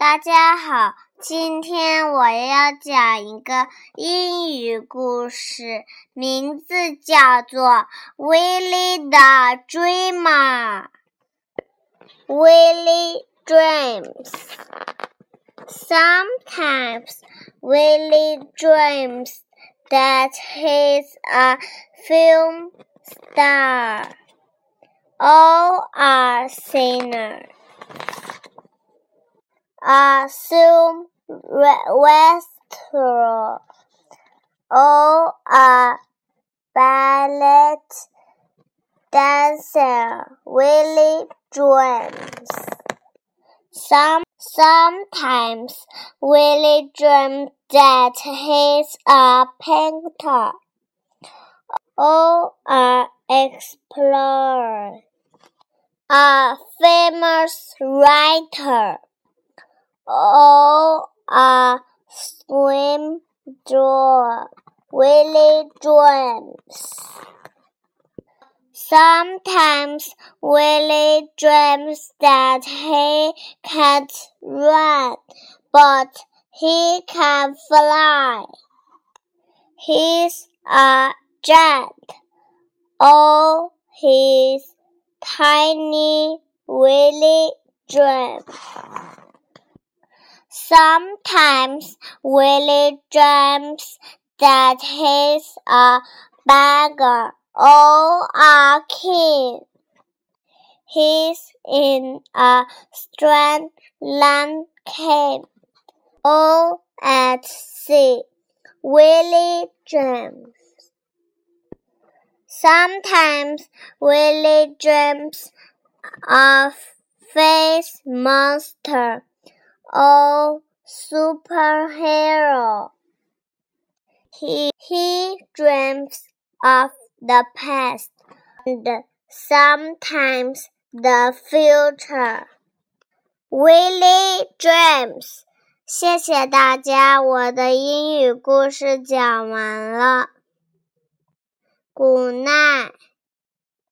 大家好，今天我要讲一个英语故事，名字叫做《Willy the Dreamer》。Willy dreams. Sometimes Willy dreams that he's a film star. All are sinners assume restaurant or a ballet dancer Willy dreams. Some sometimes Willy dreams that he's a painter or an explorer, a famous writer all are swim draw Willy dreams. Sometimes Willy dreams that he can't run, but he can fly. He's a giant. All his tiny Willy dreams. Sometimes Willy dreams that he's a beggar or a king. He's in a strange land camp or at sea. Willy dreams. Sometimes Willy dreams of face monster or superhero. He, he dreams of the past and sometimes the future. Willie dreams. 谢谢大家，我的英语故事讲完了。Good night.